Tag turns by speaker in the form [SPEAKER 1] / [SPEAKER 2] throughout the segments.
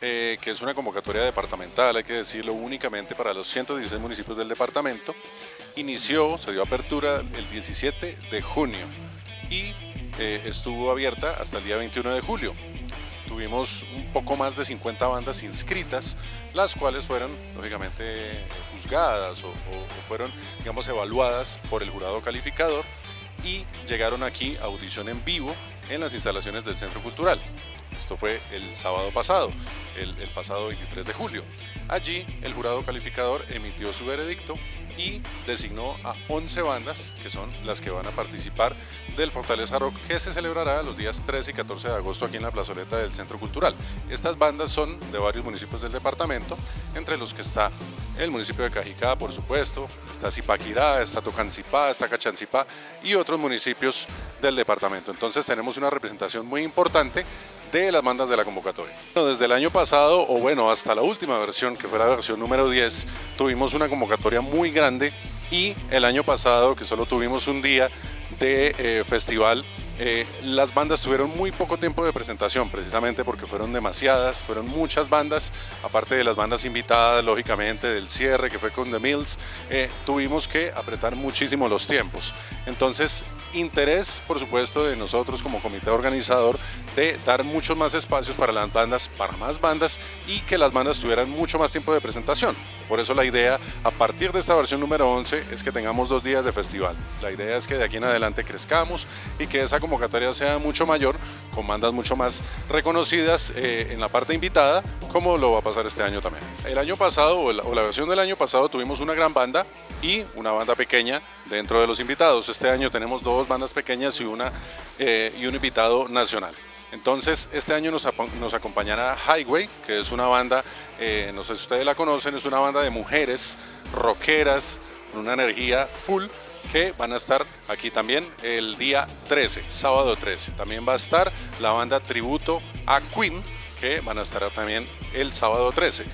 [SPEAKER 1] eh, que es una convocatoria departamental, hay que decirlo, únicamente para los 116 municipios del departamento. Inició, se dio apertura el 17 de junio y eh, estuvo abierta hasta el día 21 de julio. Tuvimos un poco más de 50 bandas inscritas, las cuales fueron, lógicamente, juzgadas o, o fueron, digamos, evaluadas por el jurado calificador y llegaron aquí a audición en vivo en las instalaciones del Centro Cultural. Esto fue el sábado pasado, el, pasado 23 de julio. Allí el jurado calificador emitió su veredicto y designó a 11 bandas que son las que van a participar del Fortaleza Rock que se celebrará los días 13 y 14 de agosto aquí en la plazoleta del Centro Cultural. Estas bandas son de varios municipios del departamento, entre los que está el municipio de Cajicá, por supuesto, está Zipaquirá, está Tocancipá, está Cachancipá y otros municipios del departamento. Entonces tenemos una representación muy importante de las bandas de la convocatoria. Desde el año pasado, o bueno, hasta la última versión, que fue la versión número 10, tuvimos una convocatoria muy grande y el año pasado, que solo tuvimos un día de eh, festival, eh, las bandas tuvieron muy poco tiempo de presentación, precisamente porque fueron demasiadas, fueron muchas bandas, aparte de las bandas invitadas, lógicamente, del cierre que fue con The Mills, eh, tuvimos que apretar muchísimo los tiempos. Entonces, interés, por supuesto, de nosotros como comité organizador de dar muchos más espacios para las bandas, para más bandas y que las bandas tuvieran mucho más tiempo de presentación. Por eso la idea, a partir de esta versión número 11, es que tengamos dos días de festival. La idea es que de aquí en adelante crezcamos y que esa convocatoria sea mucho mayor, con bandas mucho más reconocidas eh, en la parte invitada, como lo va a pasar este año también. El año pasado, o la, versión del año pasado, tuvimos una gran banda y una banda pequeña dentro de los invitados. Este año tenemos dos bandas pequeñas y, una, eh, y un invitado nacional. Entonces, este año nos, nos, acompañará Highway, que es una banda, eh, no sé si ustedes la conocen, es una banda de mujeres rockeras, con una energía full, que van a estar aquí también el día 13, sábado 13. También va a estar la banda tributo a Queen, que van a estar también el sábado 13.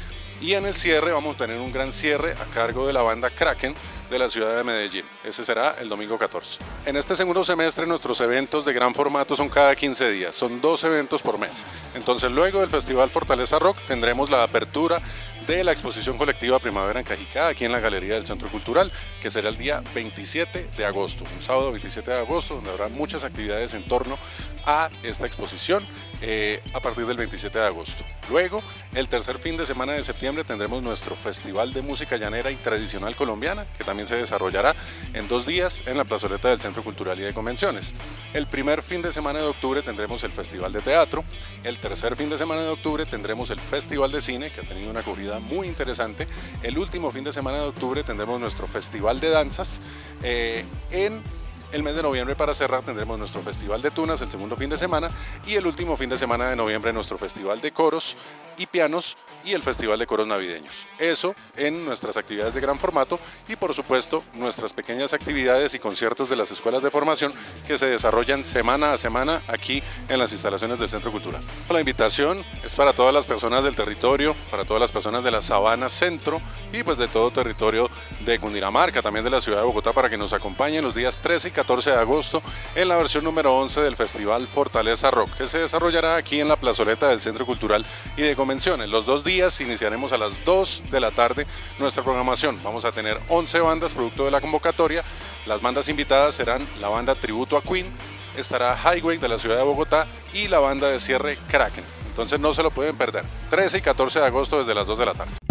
[SPEAKER 1] Y en el cierre vamos a tener un gran cierre a cargo de la banda Kraken de la ciudad de Medellín. Ese será el domingo 14. En este segundo semestre nuestros eventos de gran formato son cada 15 días, son dos eventos por mes. Entonces luego del Festival Fortaleza Rock tendremos la apertura de la exposición colectiva Primavera en Cajicá, aquí en la Galería del Centro Cultural, que será el día 27 de agosto, un sábado 27 de agosto, donde habrá muchas actividades en torno a esta exposición eh, a partir del 27 de agosto. Luego, el tercer fin de semana de septiembre tendremos nuestro Festival de Música Llanera y Tradicional Colombiana, que también se desarrollará en dos días en la plazoleta del Centro Cultural y de Convenciones. El primer fin de semana de octubre tendremos el Festival de Teatro, el tercer fin de semana de octubre tendremos el Festival de Cine, que ha tenido una corrida muy interesante. El último fin de semana de octubre tendremos nuestro Festival de Danzas eh, en el mes de noviembre para cerrar tendremos nuestro Festival de Tunas el segundo fin de semana y el último fin de semana de noviembre nuestro Festival de Coros y Pianos y el Festival de Coros Navideños. Eso en nuestras actividades de gran formato y por supuesto nuestras pequeñas actividades y conciertos de las escuelas de formación que se desarrollan semana a semana aquí en las instalaciones del Centro Cultural. La invitación es para todas las personas del territorio, para todas las personas de la Sabana Centro y pues de todo territorio de Cundinamarca, también de la ciudad de Bogotá para que nos acompañen los días 13 y 14 de agosto en la versión número 11 del Festival Fortaleza Rock, que se desarrollará aquí en la plazoleta del Centro Cultural y de Convenciones. Los dos días iniciaremos a las 2 de la tarde nuestra programación. Vamos a tener 11 bandas producto de la convocatoria. Las bandas invitadas serán la banda Tributo a Queen, estará Highway de la ciudad de Bogotá y la banda de cierre Kraken. Entonces no se lo pueden perder. 13 y 14 de agosto desde las 2 de la tarde.